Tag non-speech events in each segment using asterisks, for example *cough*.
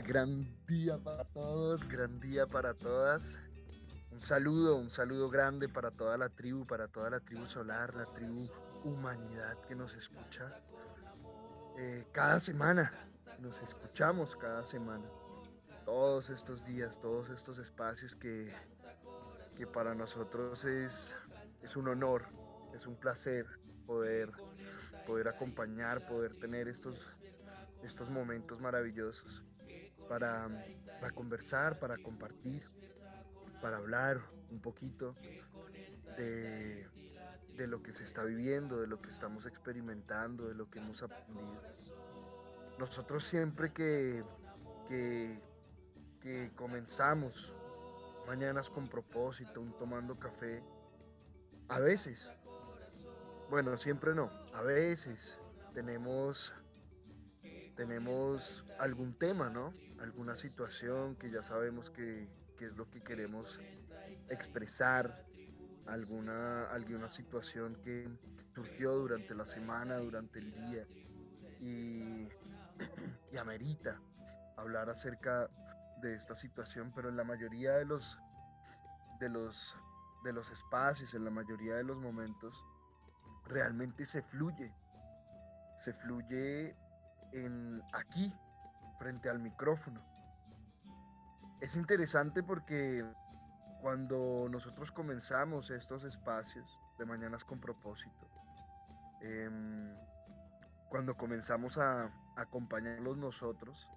gran día para todos, gran día para todas. Un saludo, un saludo grande para toda la tribu, para toda la tribu solar, la tribu humanidad que nos escucha eh, cada semana. Nos escuchamos cada semana. Todos estos días, todos estos espacios que, que para nosotros es, es un honor, es un placer poder, poder acompañar, poder tener estos estos momentos maravillosos para, conversar, para compartir, para hablar un poquito de, lo que se está viviendo, de lo que estamos experimentando, de lo que hemos aprendido. Nosotros siempre que, que, que comenzamos mañanas con propósito, un tomando café, a veces, bueno, siempre no, a veces tenemos tenemos algún tema, ¿no? Alguna situación que ya sabemos que, es lo que queremos expresar, alguna, alguna situación que surgió durante la semana, durante el día, y, *clears throat* y amerita hablar acerca de esta situación, pero en la mayoría de los, de los, de los espacios, en la mayoría de los momentos, realmente se fluye, se fluye en, aquí, frente al micrófono. Es interesante porque cuando nosotros comenzamos estos espacios de Mañanas con propósito, em, cuando comenzamos a, acompañarlos nosotros,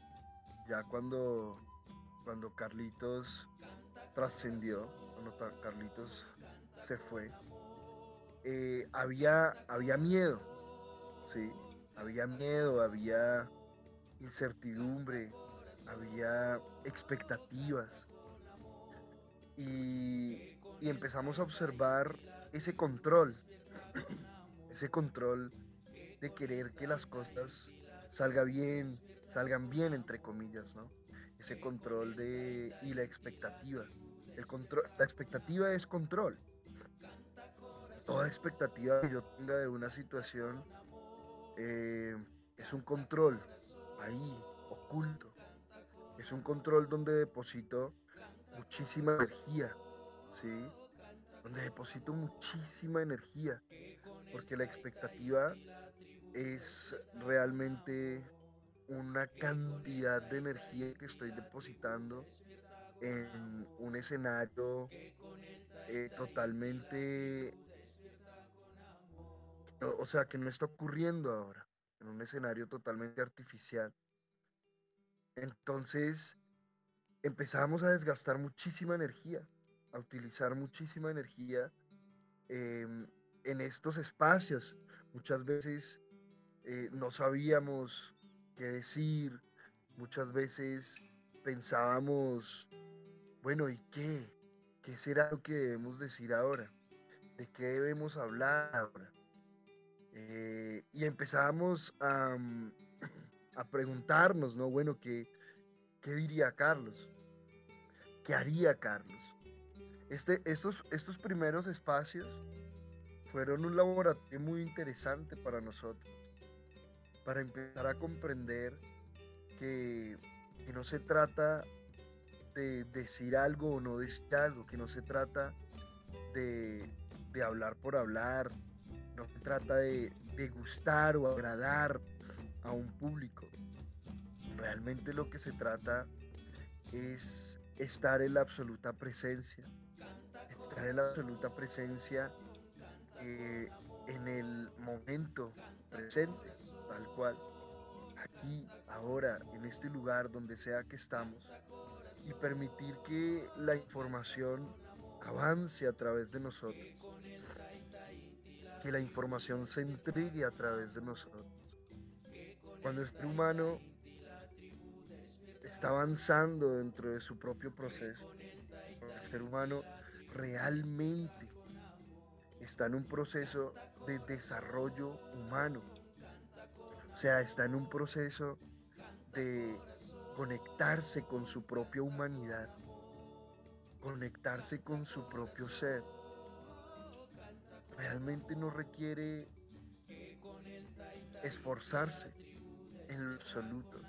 ya cuando, cuando Carlitos trascendió, cuando Carlitos se fue, eh, había, había miedo, ¿sí? Había miedo, había incertidumbre, había expectativas. Y, empezamos a observar ese control, *clears throat* ese control de querer que las cosas salgan bien, salgan bien entre comillas, ¿no? Ese control de y la expectativa. El control, la expectativa es control. Toda expectativa que yo tenga de una situación eh, es un control ahí, oculto. Es un control donde deposito muchísima energía, ¿sí? Donde deposito muchísima energía, porque la expectativa es realmente una cantidad de energía que estoy depositando en un escenario eh, totalmente o sea, que no está ocurriendo ahora, en un escenario totalmente artificial. Entonces, empezamos a desgastar muchísima energía, a utilizar muchísima energía em, en estos espacios. Muchas veces eh, no sabíamos qué decir, muchas veces pensábamos, bueno, ¿y qué? ¿Qué será lo que debemos decir ahora? ¿De qué debemos hablar ahora? Eh, y empezábamos a, *clears throat* a, preguntarnos, ¿no? Bueno, ¿qué, ¿qué diría Carlos? ¿Qué haría Carlos? Este, estos, estos primeros espacios fueron un laboratorio muy interesante para nosotros, para empezar a comprender que, que no se trata de decir algo o no decir algo, que no se trata de, de hablar por hablar, no se trata de, gustar o agradar a un público. Realmente lo que se trata es estar en la absoluta presencia, estar en la absoluta presencia eh, en el momento presente, tal cual, aquí, ahora, en este lugar, donde sea que estamos, y permitir que la información avance a través de nosotros que la información se entregue a través de nosotros. Cuando el ser humano está avanzando dentro de su propio proceso, el ser humano realmente está en un proceso de desarrollo humano. O sea, está en un proceso de conectarse con su propia humanidad, conectarse con su propio ser realmente no requiere esforzarse en lo absoluto.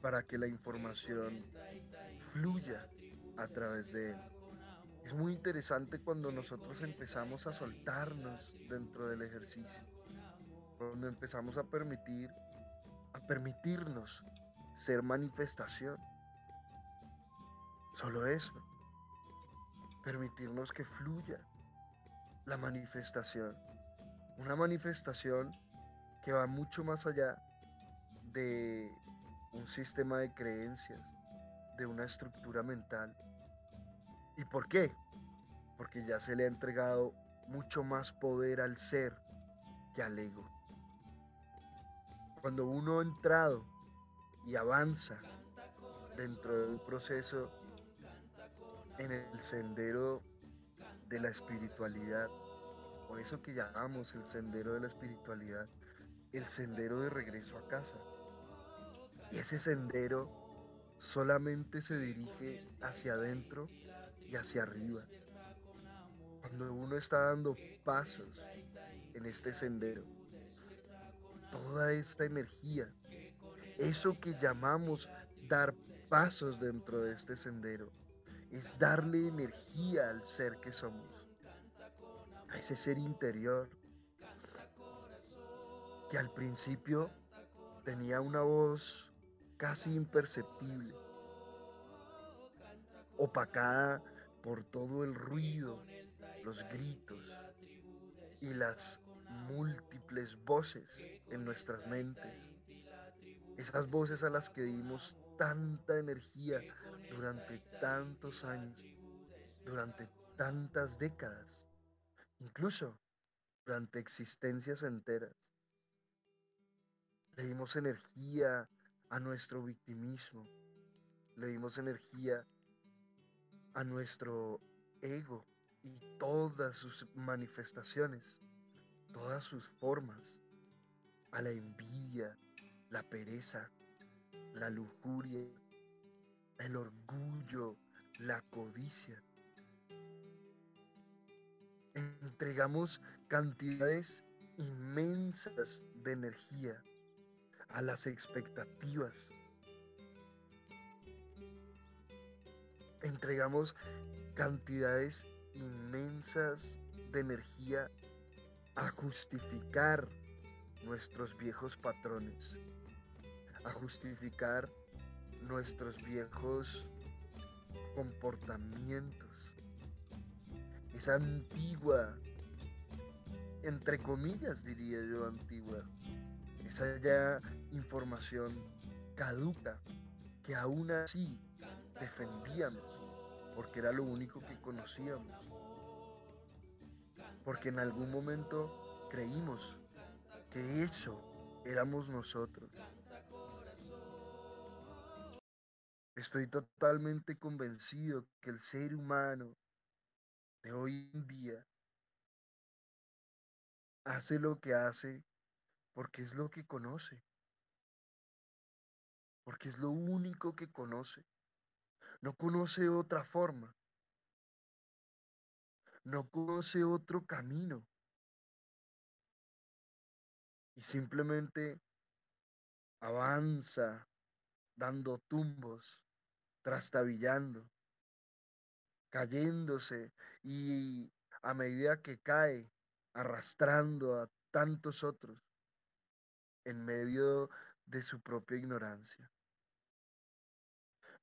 para que la información fluya a través de él. Es muy interesante cuando nosotros empezamos a soltarnos dentro del ejercicio, cuando empezamos a permitir, a permitirnos ser manifestación. Solo eso, permitirnos que fluya la manifestación. Una manifestación que va mucho más allá de un sistema de creencias, de una estructura mental. ¿Y por qué? Porque ya se le ha entregado mucho más poder al ser que al ego. Cuando uno ha entrado y avanza dentro de un proceso en el sendero de la espiritualidad, o eso que llamamos el sendero de la espiritualidad, el sendero de regreso a casa. Y ese sendero solamente se dirige hacia adentro y hacia arriba. Cuando uno está dando pasos en este sendero, toda esta energía, eso que llamamos dar pasos dentro de este sendero, es darle energía al ser que somos, a ese ser interior que al principio tenía una voz casi imperceptible, opacada por todo el ruido, los gritos y las múltiples voces en nuestras mentes. Esas voces a las que dimos tanta energía durante tantos años, durante tantas décadas, incluso durante existencias enteras. Le dimos energía a nuestro victimismo, le dimos energía a nuestro ego y todas sus manifestaciones, todas sus formas, a la envidia, la pereza, la lujuria, el orgullo, la codicia. Entregamos cantidades inmensas de energía a las expectativas. Entregamos cantidades inmensas de energía a justificar nuestros viejos patrones, a justificar nuestros viejos comportamientos, esa antigua, entre comillas diría yo antigua, esa ya información caduca que aún así defendíamos porque era lo único que conocíamos. Porque en algún momento creímos que eso éramos nosotros. Estoy totalmente convencido que el ser humano de hoy en día hace lo que hace porque es lo que conoce, porque es lo único que conoce. No conoce otra forma, no conoce otro camino. Y simplemente avanza dando tumbos, trastabillando, cayéndose y a medida que cae, arrastrando a tantos otros en medio de su propia ignorancia.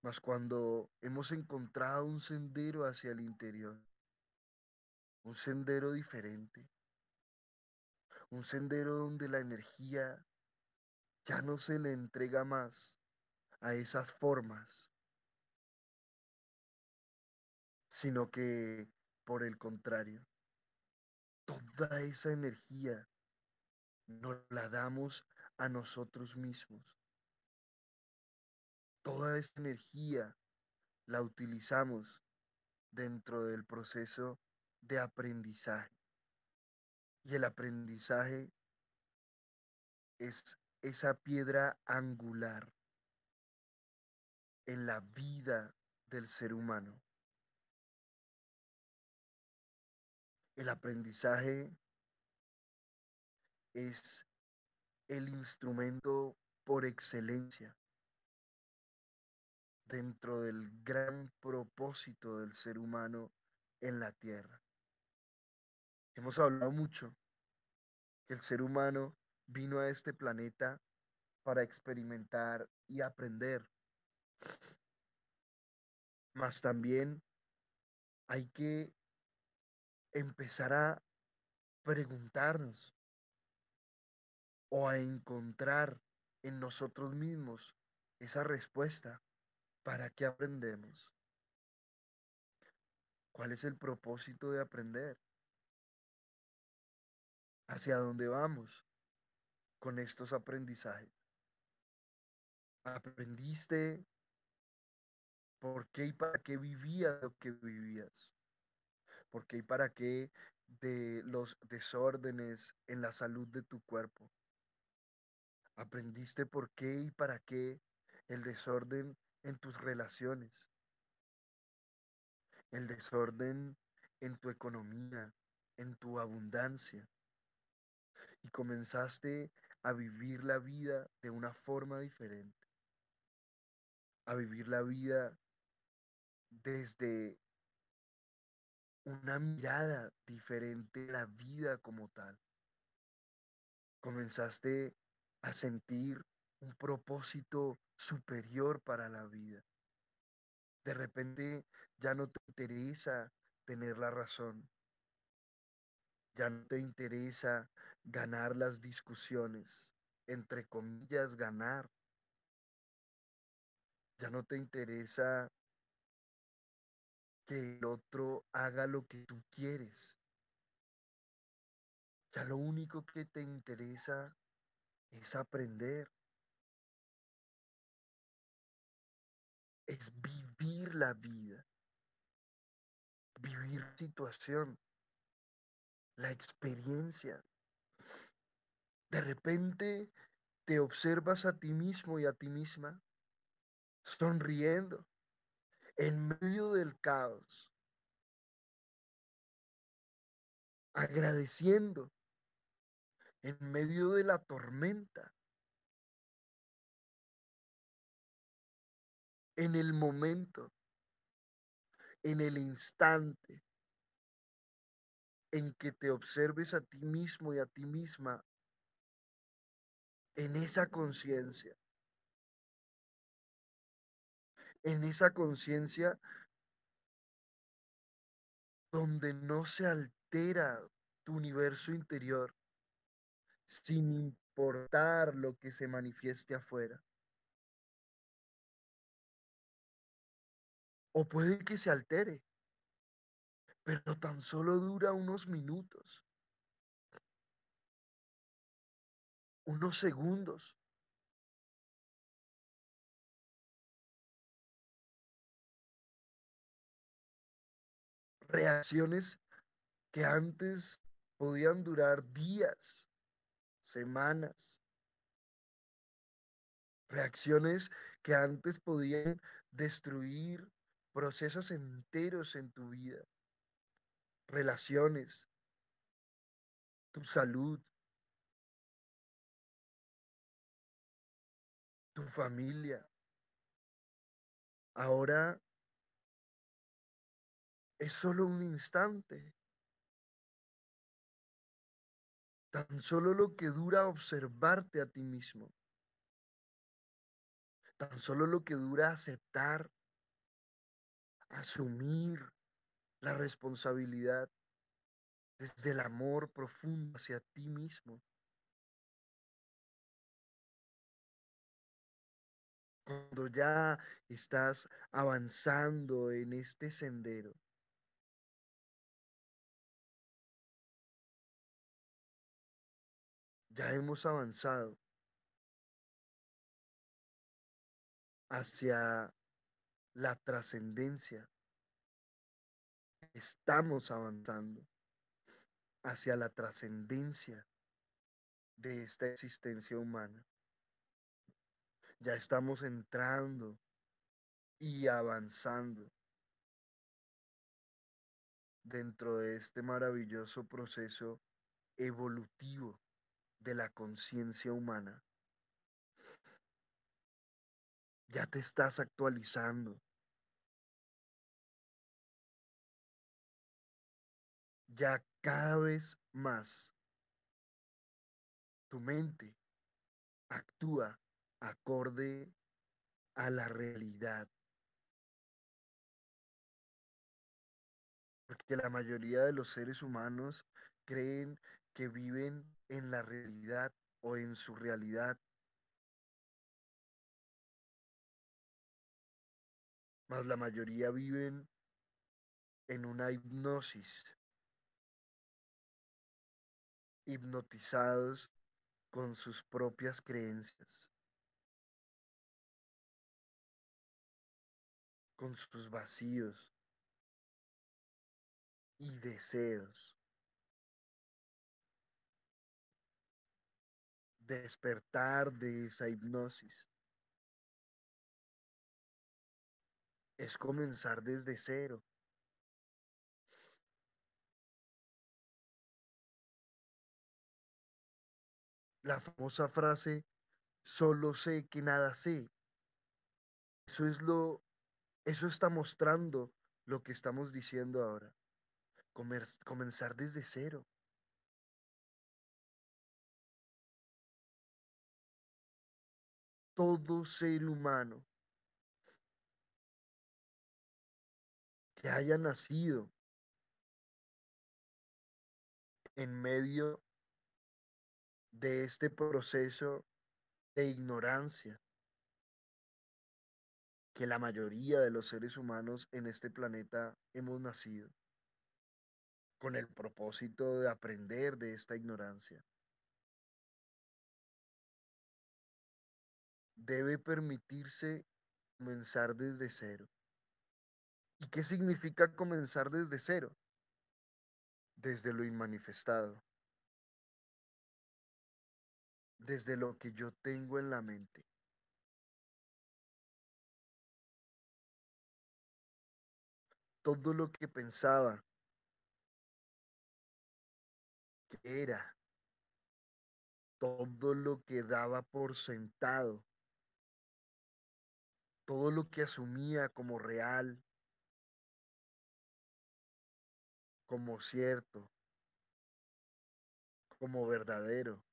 Mas cuando hemos encontrado un sendero hacia el interior, un sendero diferente, un sendero donde la energía ya no se le entrega más a esas formas, sino que por el contrario, toda esa energía nos la damos a nosotros mismos. Toda esa energía la utilizamos dentro del proceso de aprendizaje. Y el aprendizaje es esa piedra angular en la vida del ser humano. El aprendizaje es el instrumento por excelencia dentro del gran propósito del ser humano en la tierra. Hemos hablado mucho que el ser humano vino a este planeta para experimentar y aprender. Mas también hay que empezar a preguntarnos o a encontrar en nosotros mismos esa respuesta. ¿Para qué aprendemos? ¿Cuál es el propósito de aprender? ¿Hacia dónde vamos con estos aprendizajes? ¿Aprendiste por qué y para qué vivías lo que vivías? ¿Por qué y para qué de los desórdenes en la salud de tu cuerpo? Aprendiste por qué y para qué el desorden en tus relaciones, el desorden en tu economía, en tu abundancia. Y comenzaste a vivir la vida de una forma diferente, a vivir la vida desde una mirada diferente a la vida como tal. Comenzaste a sentir un propósito superior para la vida. De repente ya no te interesa tener la razón. Ya no te interesa ganar las discusiones, entre comillas, ganar. Ya no te interesa que el otro haga lo que tú quieres. Ya lo único que te interesa es aprender, es vivir la vida, vivir situación, la experiencia. De repente te observas a ti mismo y a ti misma sonriendo en medio del caos, agradeciendo en medio de la tormenta, en el momento, en el instante en que te observes a ti mismo y a ti misma, en esa conciencia, en esa conciencia donde no se altera tu universo interior, sin importar lo que se manifieste afuera. O puede que se altere, pero tan solo dura unos minutos, unos segundos. Reacciones que antes podían durar días, semanas. Reacciones que antes podían destruir procesos enteros en tu vida. Relaciones, tu salud, tu familia. Ahora es solo un instante. tan solo lo que dura observarte a ti mismo, tan solo lo que dura aceptar, asumir la responsabilidad desde el amor profundo hacia ti mismo. Cuando ya estás avanzando en este sendero, ya hemos avanzado hacia la trascendencia. Estamos avanzando hacia la trascendencia de esta existencia humana. Ya estamos entrando y avanzando dentro de este maravilloso proceso evolutivo de la conciencia humana. ya te estás actualizando. Ya cada vez más tu mente actúa acorde a la realidad. Porque la mayoría de los seres humanos creen que viven en la realidad o en su realidad. Mas la mayoría viven en una hipnosis, hipnotizados con sus propias creencias, con sus vacíos y deseos. Despertar de esa hipnosis. Es comenzar desde cero. La famosa frase, solo sé que nada sé. Eso es lo, eso está mostrando lo que estamos diciendo ahora. comenzar desde cero. Todo ser humano que haya nacido en medio de este proceso de ignorancia que la mayoría de los seres humanos en este planeta hemos nacido con el propósito de aprender de esta ignorancia. Debe permitirse comenzar desde cero. ¿Y qué significa comenzar desde cero? Desde lo inmanifestado desde lo que yo tengo en la mente. Todo lo que pensaba que era, todo lo que daba por sentado, todo lo que asumía como real, como cierto, como verdadero.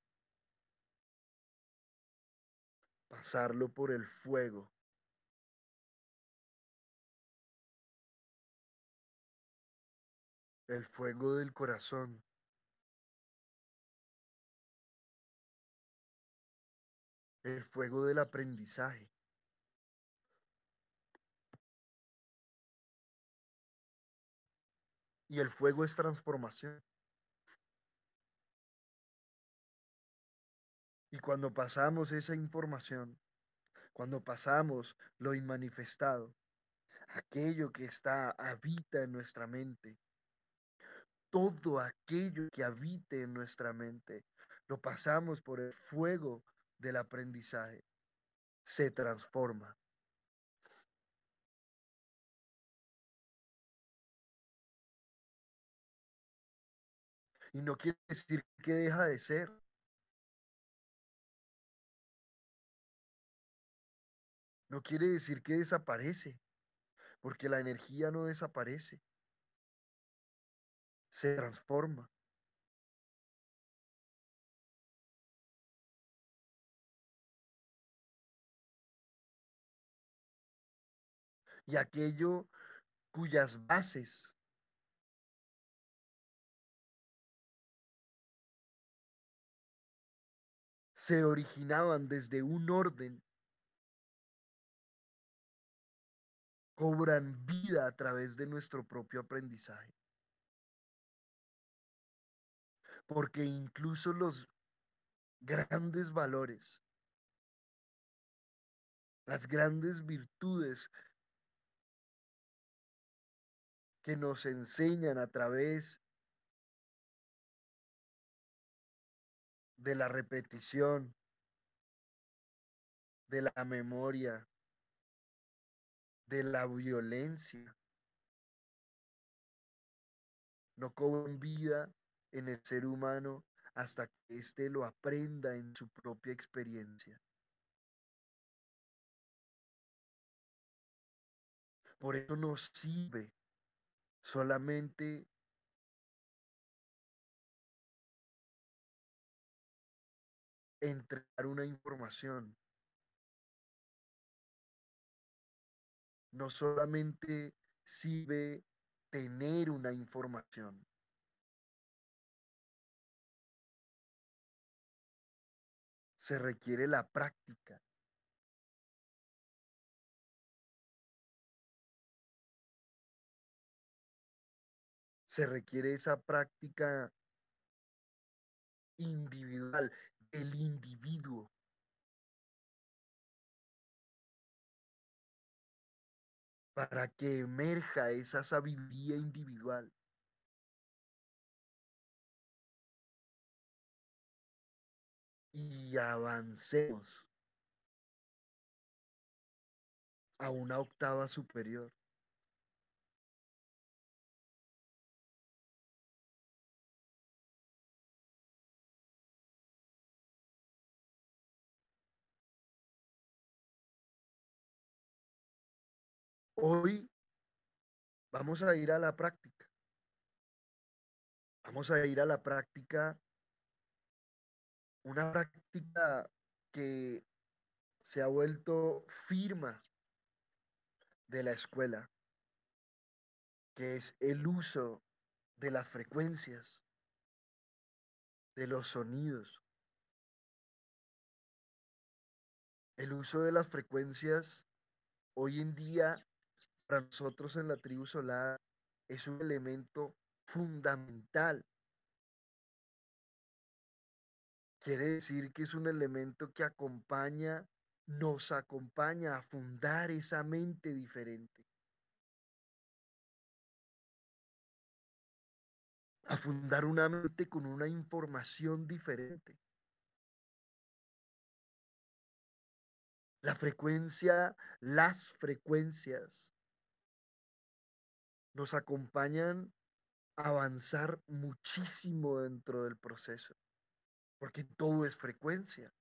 pasarlo por el fuego. El fuego del corazón. El fuego del aprendizaje. Y el fuego es transformación. Y cuando pasamos esa información, cuando pasamos lo inmanifestado, aquello que está, habita en nuestra mente, todo aquello que habite en nuestra mente, lo pasamos por el fuego del aprendizaje, se transforma. Y no quiere decir que deja de ser. No quiere decir que desaparece, porque la energía no desaparece, se transforma. Y aquello cuyas bases se originaban desde un orden cobran vida a través de nuestro propio aprendizaje. Porque incluso los grandes valores, las grandes virtudes que nos enseñan a través de la repetición, de la memoria, de la violencia. No cobran vida en el ser humano hasta que éste lo aprenda en su propia experiencia. Por eso nos sirve solamente entregar una información. No solamente sirve tener una información. Se requiere la práctica. Se requiere esa práctica individual, el individuo. Para que emerja esa sabiduría individual. Y avancemos a una octava superior. Hoy vamos a ir a la práctica. Vamos a ir a la práctica, una práctica que se ha vuelto firma de la escuela, que es el uso de las frecuencias, de los sonidos. El uso de las frecuencias hoy en día para nosotros en la tribu solar es un elemento fundamental. Quiere decir que es un elemento que acompaña, nos acompaña a fundar esa mente diferente. A fundar una mente con una información diferente. La frecuencia, las frecuencias nos acompañan a avanzar muchísimo dentro del proceso, porque todo es frecuencia.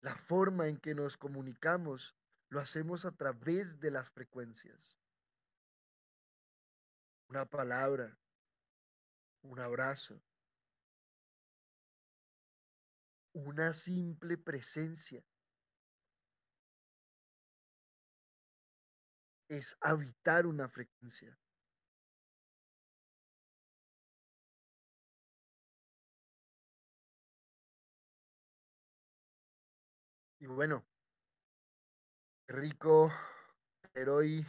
La forma en que nos comunicamos lo hacemos a través de las frecuencias. Una palabra, un abrazo, una simple presencia. Es habitar una frecuencia. Y bueno, rico tener hoy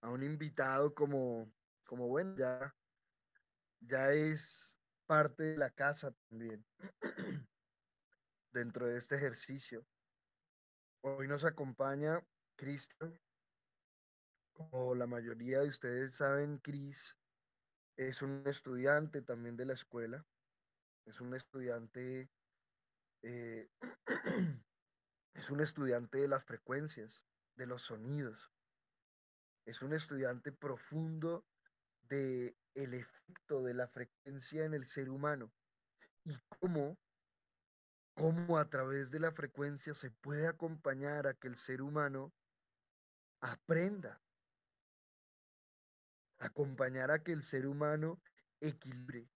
a un invitado como, como bueno, ya, ya es parte de la casa también *clears throat* dentro de este ejercicio. Hoy nos acompaña Cristian, como la mayoría de ustedes saben, Cris es un estudiante también de la escuela. Es un estudiante, eh, *clears throat* es un estudiante de las frecuencias, de los sonidos. Es un estudiante profundo de el efecto de la frecuencia en el ser humano y cómo, cómo a través de la frecuencia se puede acompañar a que el ser humano aprenda acompañar a que el ser humano equilibre.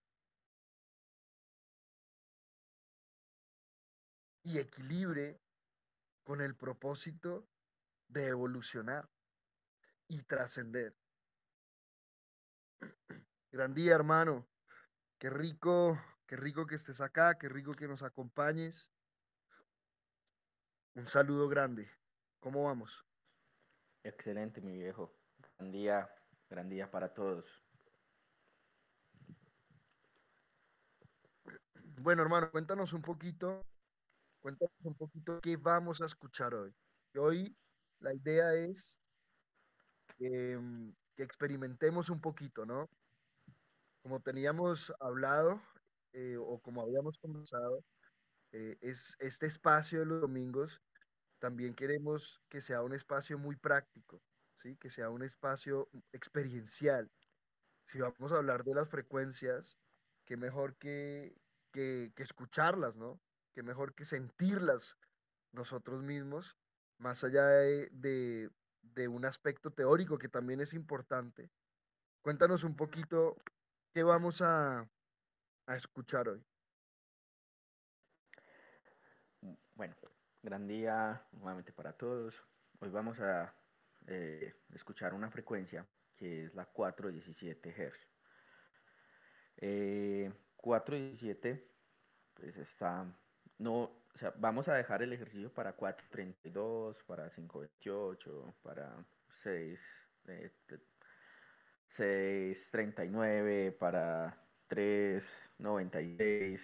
Y equilibre con el propósito de evolucionar y trascender. *clears throat* Gran día, hermano. Qué rico, qué rico que estés acá, qué rico que nos acompañes. Un saludo grande. ¿Cómo vamos? Excelente, mi viejo. Gran día, Gran día para todos. Bueno, hermano, cuéntanos un poquito, cuéntanos un poquito qué vamos a escuchar hoy. Hoy la idea es que, mm, experimentemos un poquito, ¿no? Como teníamos hablado eh, o como habíamos conversado, eh, es este espacio de los domingos, también queremos que sea un espacio muy práctico, que sea un espacio experiencial. Si vamos a hablar de las frecuencias, qué mejor que, que, escucharlas, ¿no? Qué mejor que sentirlas nosotros mismos, más allá de, un aspecto teórico que también es importante. Cuéntanos un poquito qué vamos a, escuchar hoy. Bueno, gran día nuevamente para todos. Hoy vamos a eh, escuchar una frecuencia que es la 417 Hz. Eh, 417 pues está no vamos a dejar el ejercicio para 4.32, para 5.28, para 6, 6.39, eh, para 3.96.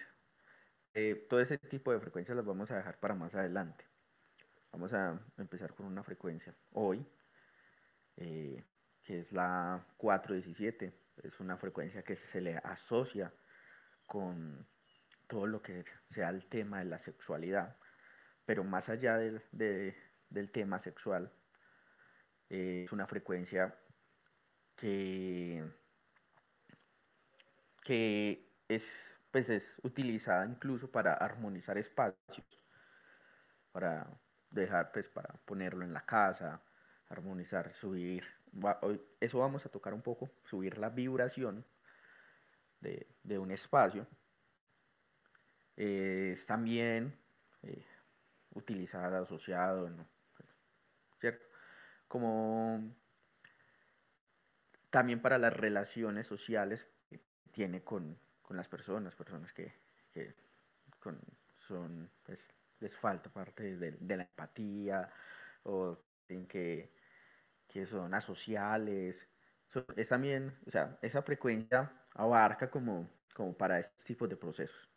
Eh, todo ese tipo de frecuencias las vamos a dejar para más adelante. Vamos a empezar con una frecuencia hoy, eh, que es la 417. Es una frecuencia que se le asocia con todo lo que sea el tema de la sexualidad, pero más allá del, del tema sexual, eh, es una frecuencia que, que es, pues es utilizada incluso para armonizar espacios, para dejar, pues para ponerlo en la casa, armonizar, subir, eso vamos a tocar un poco, subir la vibración de, de un espacio eh, es también eh, utilizada, asociado, ¿cierto? Como también para las relaciones sociales que tiene con, las personas, personas que, son, pues, les falta parte de, la empatía o que, que son asociales. es también, o sea, esa frecuencia abarca como, como para estos tipos de procesos.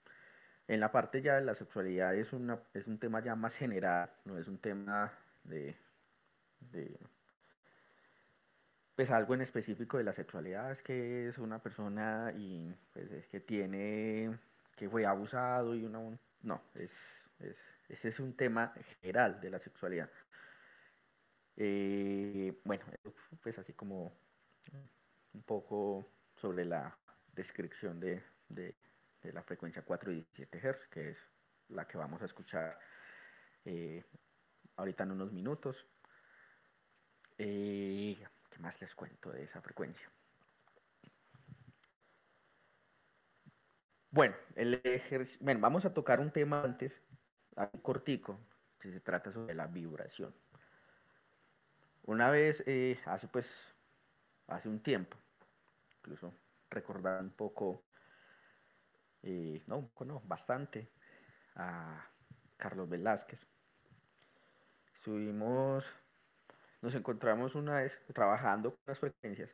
En la parte ya de la sexualidad es, una, es un tema ya más general, no es un tema de, pues algo en específico de la sexualidad, es que es una persona y pues es que tiene, que fue abusado y una, no, es, es, ese es un tema general de la sexualidad. Eh, bueno, pues así como un poco sobre la descripción de, de la frecuencia 417 Hz, que es la que vamos a escuchar eh, ahorita en unos minutos. Eh, ¿Qué más les cuento de esa frecuencia? Bueno, el bueno, vamos a tocar un tema antes, cortico, que se trata sobre la vibración. Una vez, eh, hace pues, hace un tiempo, incluso recordar un poco eh, no, no, bastante, a Carlos Velázquez. Subimos, nos encontramos una vez trabajando con las frecuencias,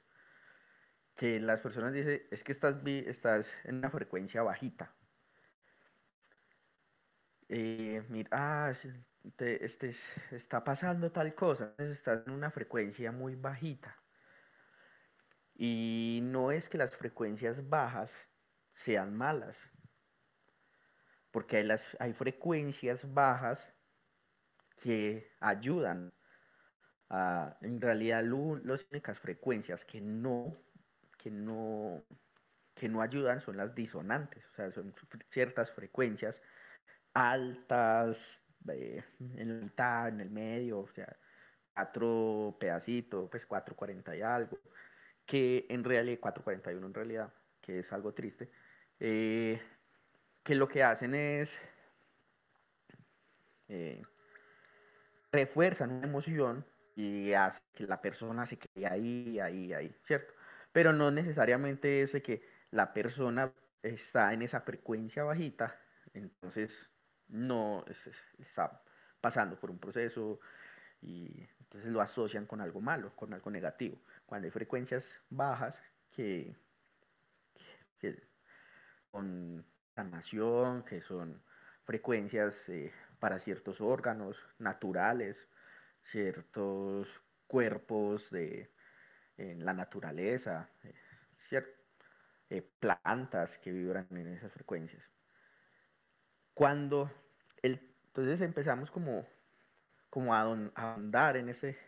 que las personas dicen, es que estás, estás en una frecuencia bajita. Eh, mira, ah, este, está pasando tal cosa, estás en una frecuencia muy bajita. Y no es que las frecuencias bajas sean malas. Porque hay, las, hay frecuencias bajas que ayudan a, en realidad las únicas frecuencias que no, que no, que no ayudan son las disonantes, o sea, son ciertas frecuencias altas, eh, en la mitad, en el medio, o sea, cuatro pedacitos, pues 440 y algo, que en realidad, 441 en realidad, que es algo triste, eh, que lo que hacen es eh, refuerzan una emoción y hace que la persona se quede ahí, ahí, ahí, ¿cierto? Pero no necesariamente es que la persona está en esa frecuencia bajita, entonces no está pasando por un proceso y entonces lo asocian con algo malo, con algo negativo. Cuando hay frecuencias bajas que, que con sanación, que son frecuencias eh, para ciertos órganos naturales, ciertos cuerpos de, en la naturaleza, eh, eh, plantas que vibran en esas frecuencias. Cuando el, entonces empezamos como, como a, andar en ese,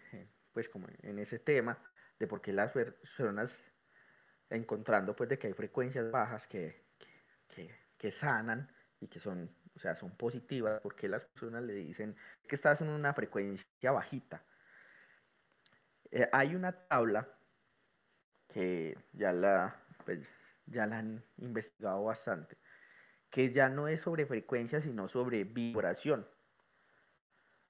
pues como en ese tema de por qué las personas encontrando pues de que hay frecuencias bajas que, que, sanan y que son, sea, son positivas, porque las personas le dicen que estás en una frecuencia bajita. Eh, hay una tabla que ya la, pues, ya la han investigado bastante, que ya no es sobre frecuencia, sino sobre vibración.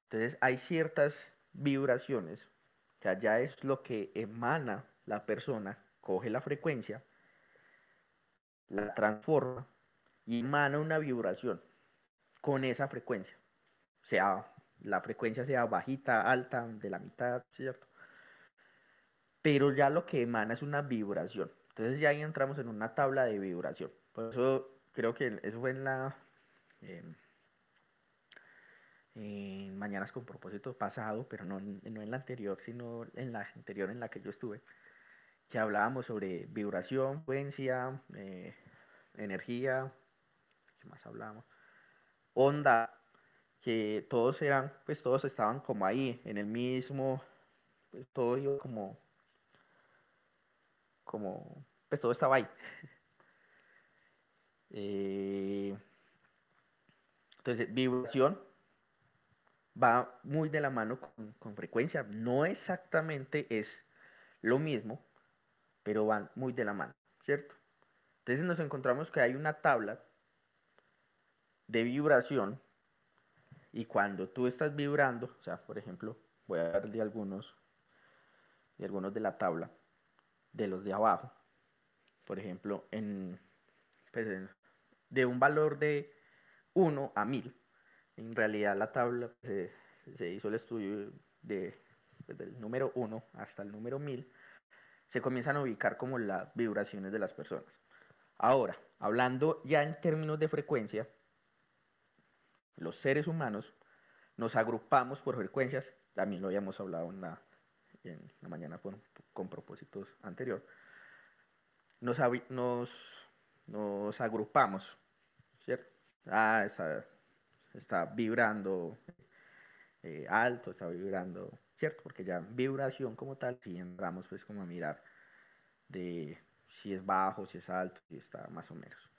Entonces hay ciertas vibraciones, o sea, ya es lo que emana la persona, coge la frecuencia, la transforma y emana una vibración con esa frecuencia. Sea la frecuencia sea bajita, alta, de la mitad, ¿cierto? Pero ya lo que emana es una vibración. Entonces ya ahí entramos en una tabla de vibración. Por eso creo que eso fue en la... en Mañanas con propósito pasado, pero no, no en la anterior, sino en la anterior en la que yo estuve, que hablábamos sobre vibración, frecuencia, eh, energía, ¿qué más hablábamos? Onda, que todos eran, pues todos estaban como ahí, en el mismo, pues todo iba como, como, pues todo estaba ahí. *laughs* Eh, entonces, vibración va muy de la mano con, frecuencia. No exactamente es lo mismo, pero van muy de la mano, ¿cierto? Entonces nos encontramos que hay una tabla de vibración y cuando tú estás vibrando, o sea, por ejemplo, voy a dar de algunos, de algunos de la tabla, de los de abajo, por ejemplo, en, pues de un valor de 1 a 1000, en realidad la tabla se, se hizo el estudio de, pues, del número 1 hasta el número 1000, se comienzan a ubicar como las vibraciones de las personas. Ahora, hablando ya en términos de frecuencia, los seres humanos nos agrupamos por frecuencias, también lo habíamos hablado en la, mañana con, propósitos anterior, nos, agrupamos. Ah, está, está vibrando eh, alto, está vibrando, ¿cierto? Porque ya vibración como tal, si entramos pues como a mirar de si es bajo, si es alto, si está más o menos.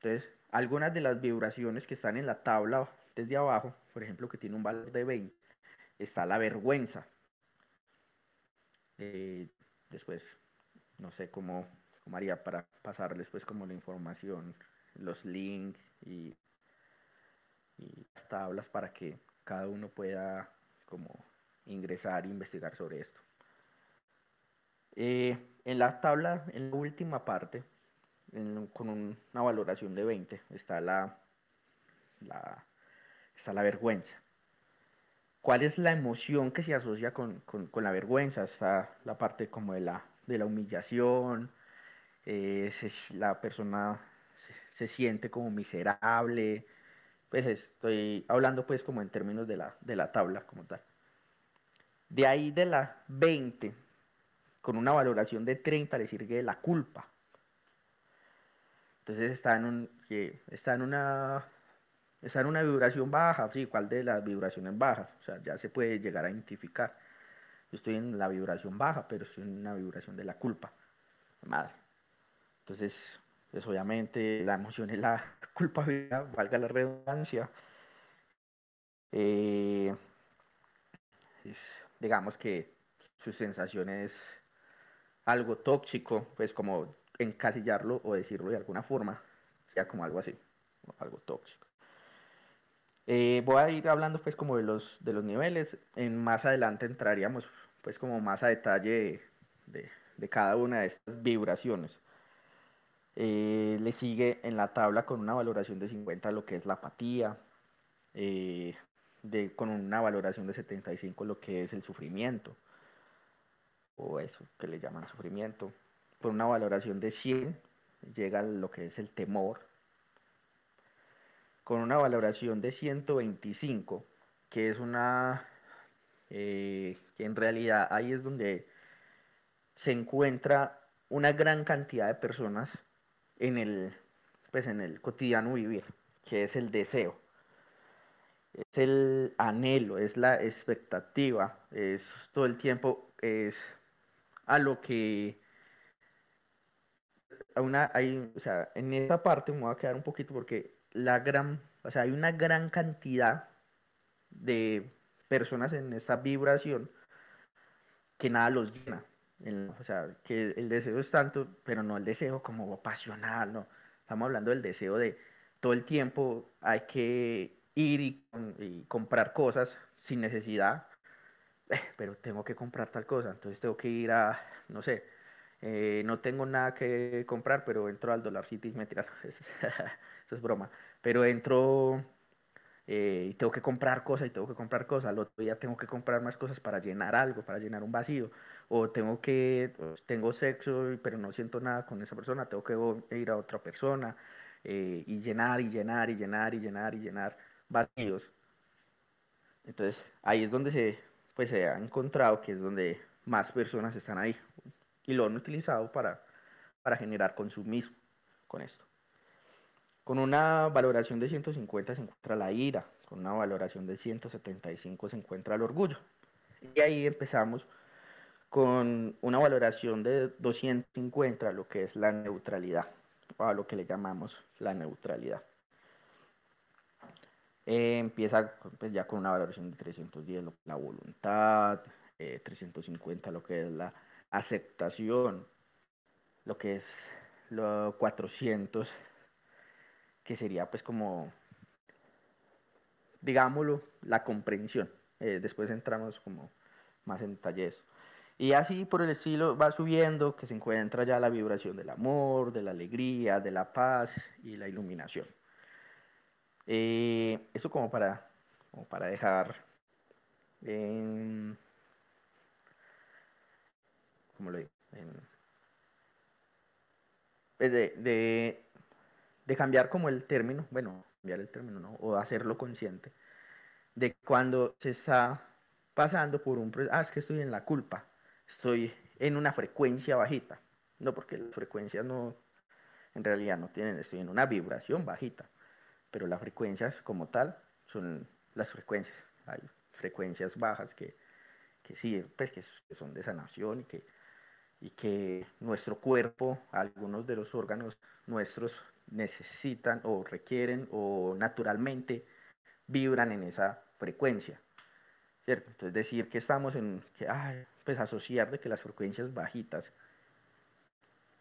Entonces, algunas de las vibraciones que están en la tabla desde abajo, por ejemplo, que tiene un valor de 20, está la vergüenza. Eh, después, no sé cómo, cómo, haría para pasarles pues como la información, los links y, y las tablas para que cada uno pueda como ingresar e investigar sobre esto. Eh, en la tabla, en la última parte, con una valoración de 20, está la, la, está la vergüenza. ¿Cuál es la emoción que se asocia con, la vergüenza? Está la parte como de la, de la humillación, eh, la persona se, siente como miserable, pues estoy hablando pues como en términos de la, de la tabla como tal. De ahí de la 20, con una valoración de 30 le sirve la culpa. Entonces está en, un, está en una está en una vibración baja, sí, ¿cuál de las vibraciones bajas? O sea, ya se puede llegar a identificar. Yo estoy en la vibración baja, pero estoy en una vibración de la culpa. Madre. Entonces, pues obviamente la emoción es la *laughs* culpabilidad, valga la redundancia. Eh, digamos que su sensación es algo tóxico, pues como encasillarlo o decirlo de alguna forma, sea como algo así, algo tóxico. Eh, voy a ir hablando pues como de los, de los niveles, en más adelante entraríamos pues como más a detalle de, cada una de estas vibraciones. Eh, le sigue en la tabla con una valoración de 50 lo que es la apatía, eh, con una valoración de 75 lo que es el sufrimiento, o eso que le llaman sufrimiento. Por una valoración de 100 llega lo que es el temor. Con una valoración de 125, que es una, eh, que en realidad ahí es donde se encuentra una gran cantidad de personas en el, pues en el cotidiano vivir, que es el deseo. Es el anhelo, es la expectativa, es todo el tiempo, es a lo que a una, hay, o sea, en esta parte me voy a quedar un poquito porque la gran O sea, hay una gran cantidad de personas en esta vibración que nada los llena. O sea, que el deseo es tanto, pero no el deseo como pasional, no. Estamos hablando del deseo de todo el tiempo hay que ir y, comprar cosas sin necesidad, eh, pero tengo que comprar tal cosa, entonces tengo que ir a, no sé, eh, no tengo nada que comprar, pero entro al Dollar City, mentira, *laughs* eso es broma, pero entro eh, y tengo que comprar cosas y tengo que comprar cosas, al otro día tengo que comprar más cosas para llenar algo, para llenar un vacío, o tengo que, tengo sexo, pero no siento nada con esa persona, tengo que ir a otra persona eh, y llenar y llenar y llenar y llenar y llenar vacíos. Entonces ahí es donde se, pues, se ha encontrado que es donde más personas están ahí y lo han utilizado para, para generar consumismo con esto. Con una valoración de 150 se encuentra la ira, con una valoración de 175 se encuentra el orgullo. Y ahí empezamos con una valoración de 250, lo que es la neutralidad, o a lo que le llamamos la neutralidad. Eh, empieza pues, ya con una valoración de 310, lo que es la voluntad, 350 eh, lo que es la aceptación, lo que es lo 400 que sería pues como, digámoslo, la comprensión. Eh, después entramos como más en detalles. Y así por el estilo va subiendo, que se encuentra ya la vibración del amor, de la alegría, de la paz y la iluminación. Eh, eso como para, para dejar en, ¿cómo lo digo? Pues de, de cambiar como el término, bueno, cambiar el término, ¿no? O hacerlo consciente, de cuando se está pasando por un ah, es que estoy en la culpa, estoy en una frecuencia bajita, no porque las frecuencias no, en realidad no tienen, estoy en una vibración bajita, pero las frecuencias como tal son las frecuencias, hay frecuencias bajas que, que sí, pues que son de sanación y que, y que nuestro cuerpo, algunos de los órganos nuestros necesitan o requieren o naturalmente vibran en esa frecuencia. ¿cierto? Entonces decir que estamos en, que, pues asociar de que las frecuencias bajitas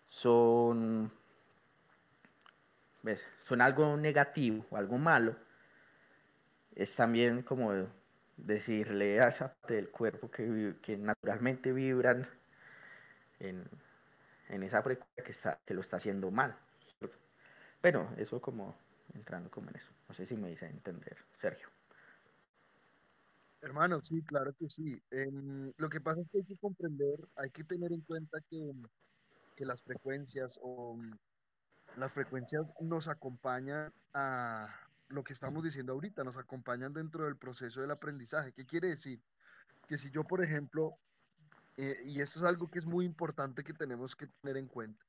son, son algo negativo o algo malo, es también como decirle a esa parte del cuerpo que, que naturalmente vibran en, en esa frecuencia que, está, que lo está haciendo mal. Pero eso como entrando como en eso. No sé si me dice entender, Sergio. Hermano, sí, claro que sí. Em, lo que pasa es que hay que comprender, hay que tener en cuenta que, que las frecuencias o mm, las frecuencias nos acompañan a lo que estamos diciendo ahorita, nos acompañan dentro del proceso del aprendizaje. ¿Qué quiere decir? Que si yo, por ejemplo, eh, y esto es algo que es muy importante que tenemos que tener en cuenta,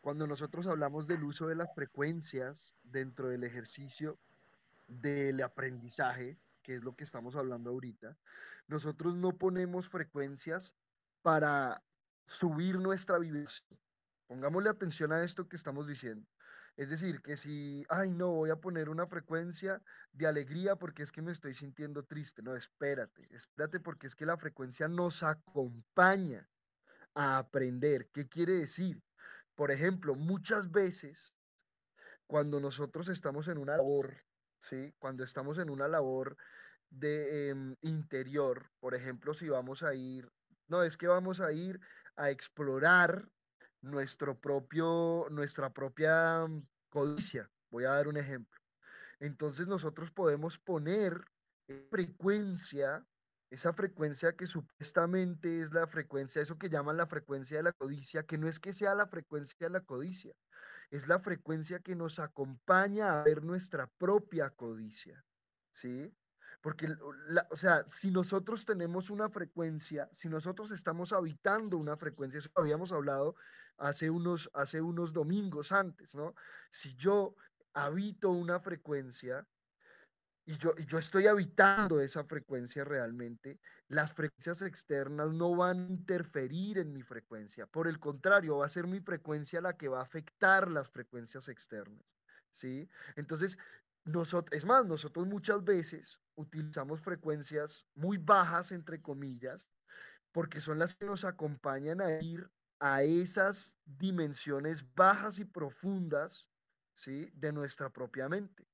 cuando nosotros hablamos del uso de las frecuencias dentro del ejercicio del aprendizaje, que es lo que estamos hablando ahorita, nosotros no ponemos frecuencias para subir nuestra vibración. Pongámosle atención a esto que estamos diciendo. Es decir, que si, ay, no, voy a poner una frecuencia de alegría porque es que me estoy sintiendo triste. No, espérate, espérate porque es que la frecuencia nos acompaña a aprender. ¿Qué quiere decir? Por ejemplo, muchas veces cuando nosotros estamos en una labor, ¿sí? Cuando estamos en una labor de em, interior, por ejemplo, si vamos a ir, no, es que vamos a ir a explorar nuestro propio, nuestra propia codicia. Voy a dar un ejemplo. Entonces nosotros podemos poner frecuencia esa frecuencia que supuestamente es la frecuencia, eso que llaman la frecuencia de la codicia, que no es que sea la frecuencia de la codicia, es la frecuencia que nos acompaña a ver nuestra propia codicia, ¿sí? Porque, o sea, si nosotros tenemos una frecuencia, si nosotros estamos habitando una frecuencia, eso habíamos hablado hace unos, hace unos domingos antes, ¿no? Si yo habito una frecuencia, y yo, yo estoy habitando esa frecuencia realmente, las frecuencias externas no van a interferir en mi frecuencia. Por el contrario, va a ser mi frecuencia la que va a afectar las frecuencias externas. ¿Sí? Entonces, nosotros, es más, nosotros muchas veces utilizamos frecuencias muy bajas, entre comillas, porque son las que nos acompañan a ir a esas dimensiones bajas y profundas ¿sí? de nuestra propia mente.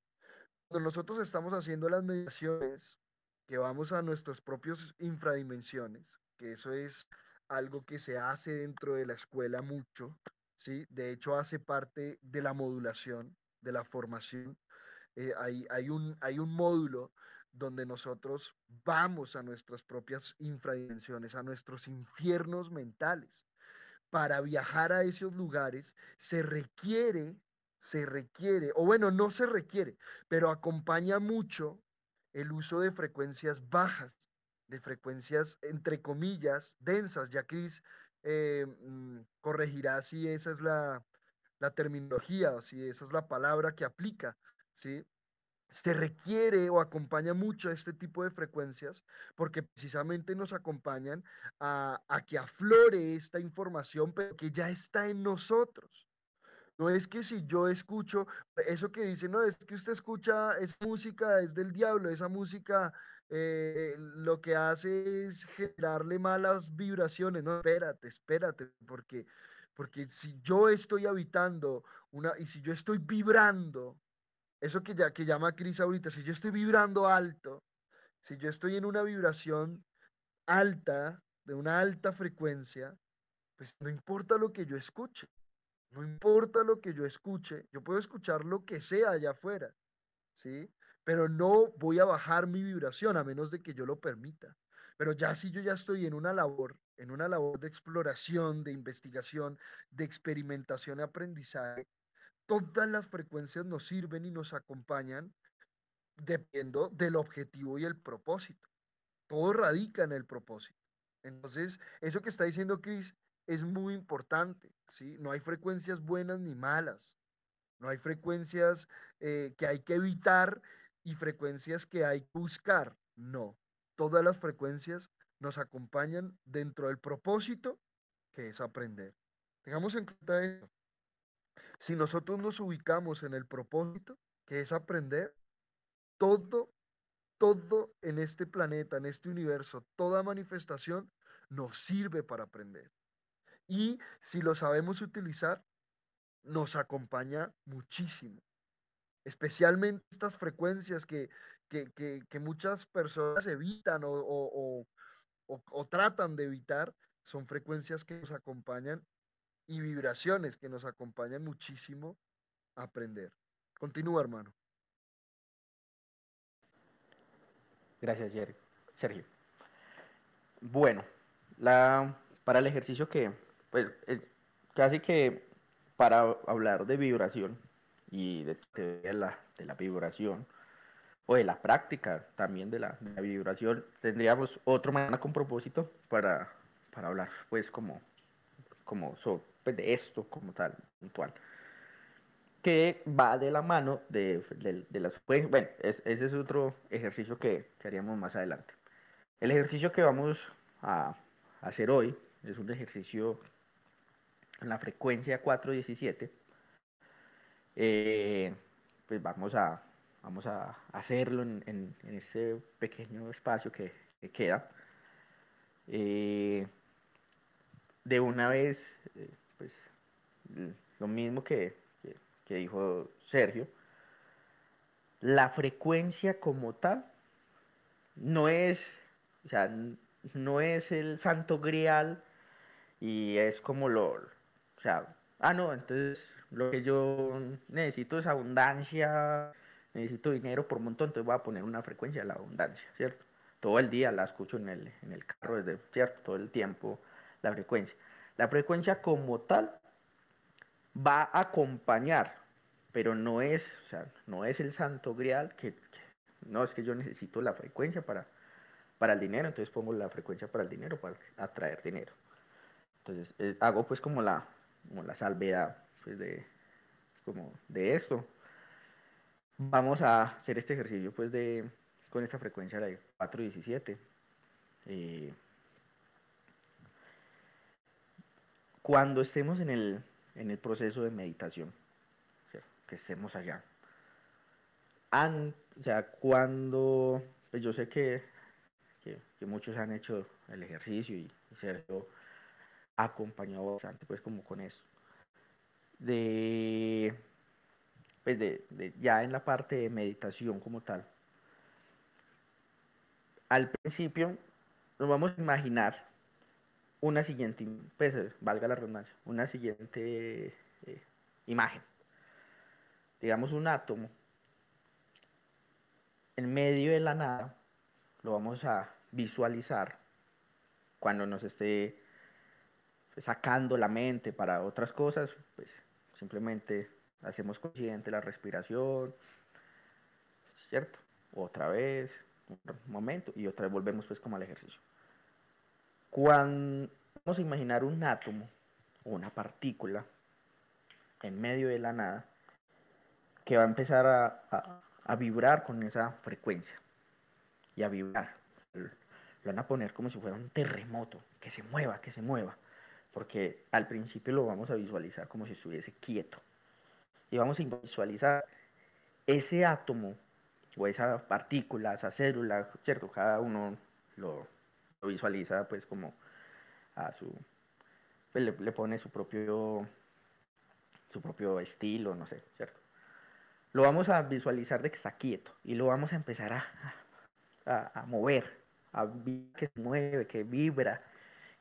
Cuando nosotros estamos haciendo las meditaciones, que vamos a nuestras propias infradimensiones, que eso es algo que se hace dentro de la escuela mucho, ¿sí? De hecho, hace parte de la modulación, de la formación. Eh, hay, hay, un, hay un módulo donde nosotros vamos a nuestras propias infradimensiones, a nuestros infiernos mentales. Para viajar a esos lugares se requiere, se requiere, o bueno, no se requiere, pero acompaña mucho el uso de frecuencias bajas, de frecuencias entre comillas densas. Ya Cris eh, mm, corregirá si esa es la, la terminología o si esa es la palabra que aplica, ¿sí? se requiere o acompaña mucho este tipo de frecuencias porque precisamente nos acompañan a, a, que aflore esta información, pero que ya está en nosotros. No es que si yo escucho eso que dice, no, es que usted escucha, esa música es del diablo, esa música eh, lo que hace es generarle malas vibraciones. No, espérate, espérate, porque, porque si yo estoy habitando una, y si yo estoy vibrando eso que, ya, que llama Cris ahorita, si yo estoy vibrando alto, si yo estoy en una vibración alta, de una alta frecuencia, pues no importa lo que yo escuche, no importa lo que yo escuche, yo puedo escuchar lo que sea allá afuera, ¿sí? Pero no voy a bajar mi vibración a menos de que yo lo permita. Pero ya si yo ya estoy en una labor, en una labor de exploración, de investigación, de experimentación y aprendizaje, todas las frecuencias nos sirven y nos acompañan dependiendo del objetivo y el propósito. Todo radica en el propósito. Entonces, eso que está diciendo Chris es muy importante, ¿sí? No hay frecuencias buenas ni malas. No hay frecuencias eh, que hay que evitar y frecuencias que hay que buscar. No. Todas las frecuencias nos acompañan dentro del propósito que es aprender. Tengamos en cuenta esto. Si nosotros nos ubicamos en el propósito, que es aprender, todo, todo en este planeta, en este universo, toda manifestación nos sirve para aprender. Y si lo sabemos utilizar, nos acompaña muchísimo. Especialmente estas frecuencias que, que, muchas personas evitan o, o tratan de evitar, son frecuencias que nos acompañan y vibraciones que nos acompañan muchísimo a aprender. Continúa, hermano. Gracias, Sergio. Bueno, la, para el ejercicio que, pues, casi que para hablar de vibración y de, la, de la vibración, o de la práctica también de la, vibración, tendríamos otro mañana con propósito para, para hablar, pues, como, como pues, de esto como tal, puntual, que va de la mano de, las... Pues, bueno, ese es otro ejercicio que, haríamos más adelante. El ejercicio que vamos a hacer hoy es un ejercicio en la frecuencia 417. Eh, pues vamos a, vamos a hacerlo en, en, ese pequeño espacio que, queda. Eh, de una vez eh, lo mismo que, dijo Sergio, la frecuencia como tal no es, o sea, no es el santo grial y es como lo, o sea, ah, no, entonces lo que yo necesito es abundancia, necesito dinero por un montón, entonces voy a poner una frecuencia de la abundancia, ¿cierto? Todo el día la escucho en el, en el carro, desde, ¿cierto? Todo el tiempo la frecuencia. La frecuencia como tal va a acompañar, pero no es, o sea, no es el santo grial que, no es que yo necesito la frecuencia para, para el dinero, entonces pongo la frecuencia para el dinero, para atraer dinero. Entonces eh, hago pues como la, como la salvedad pues, de, como de esto. Vamos a hacer este ejercicio pues de con esta frecuencia de 417. Eh, cuando estemos en el en el proceso de meditación, que estemos allá. o sea, cuando, pues yo sé que, que, muchos han hecho el ejercicio y, Sergio ha acompañado bastante pues como con eso. De, pues de, ya en la parte de meditación como tal. Al principio nos vamos a imaginar una siguiente, pues valga la redundancia, una siguiente eh, imagen. Digamos un átomo en medio de la nada, lo vamos a visualizar cuando nos esté sacando la mente para otras cosas, pues simplemente hacemos consciente la respiración, ¿cierto? Otra vez, un momento, y otra vez volvemos pues como al ejercicio. Cuando vamos a imaginar un átomo o una partícula en medio de la nada, que va a empezar a, a vibrar con esa frecuencia y a vibrar. Lo van a poner como si fuera un terremoto, que se mueva, que se mueva, porque al principio lo vamos a visualizar como si estuviese quieto. Y vamos a visualizar ese átomo o esa partícula, esa célula, ¿cierto? Cada uno lo, visualiza pues como a su, pues, le, pone su propio, su propio estilo, no sé, ¿cierto? lo vamos a visualizar de que está quieto y lo vamos a empezar a, a, mover, a que se mueve, que vibra,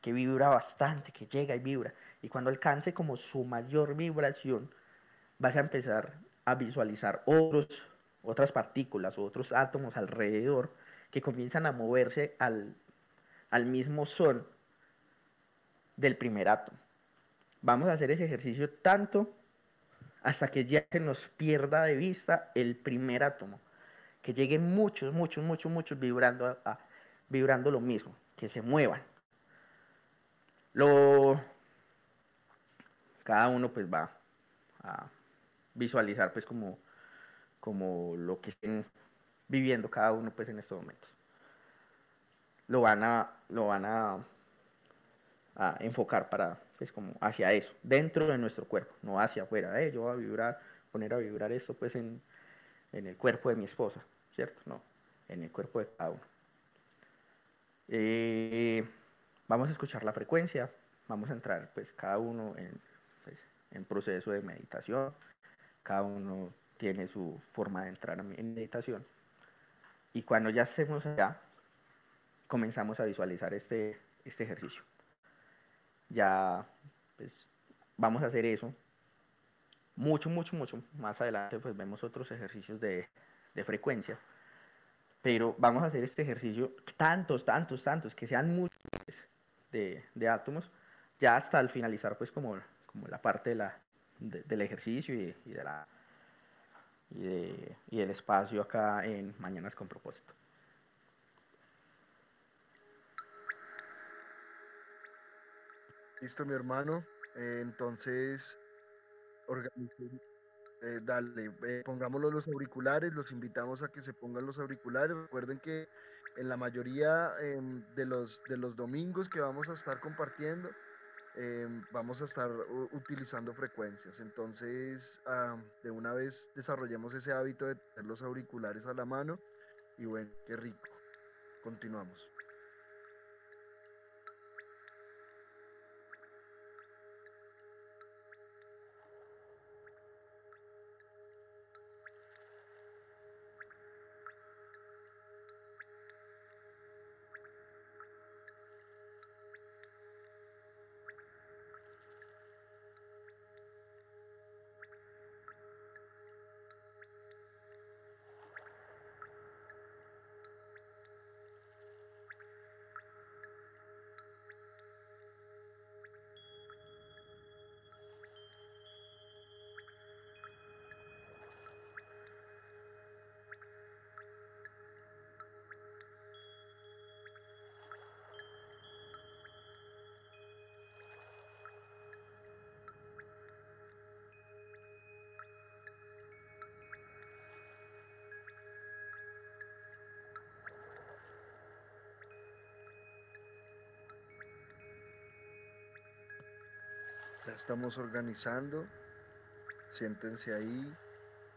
que vibra bastante, que llega y vibra. Y cuando alcance como su mayor vibración, vas a empezar a visualizar otros, otras partículas o otros átomos alrededor que comienzan a moverse al, al mismo son del primer átomo. Vamos a hacer ese ejercicio tanto hasta que ya se nos pierda de vista el primer átomo, que lleguen muchos, muchos, muchos, muchos vibrando, a, vibrando lo mismo, que se muevan. Lo, cada uno pues va a visualizar pues como, como lo que estén viviendo cada uno pues en estos momentos. Lo van a, lo van a, enfocar para pues como hacia eso, dentro de nuestro cuerpo, no hacia afuera, eh, yo voy a vibrar, poner a vibrar esto pues en, en el cuerpo de mi esposa, ¿cierto? No, en el cuerpo de cada uno. Eh, vamos a escuchar la frecuencia, vamos a entrar pues cada uno en, pues, proceso de meditación, cada uno tiene su forma de entrar en meditación. Y cuando ya estemos allá, comenzamos a visualizar este, este ejercicio ya pues, vamos a hacer eso. Mucho, mucho, mucho más adelante pues vemos otros ejercicios de, frecuencia. Pero vamos a hacer este ejercicio tantos, tantos, tantos, que sean muchos de, de átomos, ya hasta al finalizar pues como, como la parte de la, del ejercicio y, de la y, de, y del espacio acá en Mañanas con propósito. Listo, mi hermano. Eh, entonces, eh, dale, eh, los auriculares, los invitamos a que se pongan los auriculares. Recuerden que en la mayoría em, de, los, de los domingos que vamos a estar compartiendo, em, vamos a estar utilizando frecuencias. Entonces, ah, de una vez desarrollemos ese hábito de tener los auriculares a la mano y bueno, qué rico. Continuamos. Ya estamos organizando. Siéntense ahí.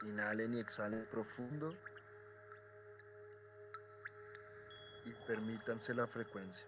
Inhalen y exhalen profundo. Y permítanse la frecuencia.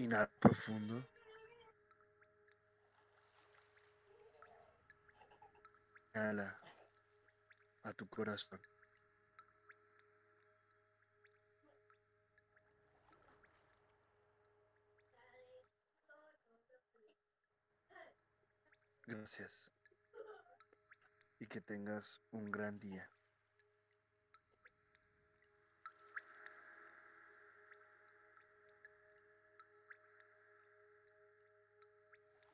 Inhala profundo. Inhala a tu corazón. Gracias. Y que tengas un gran día.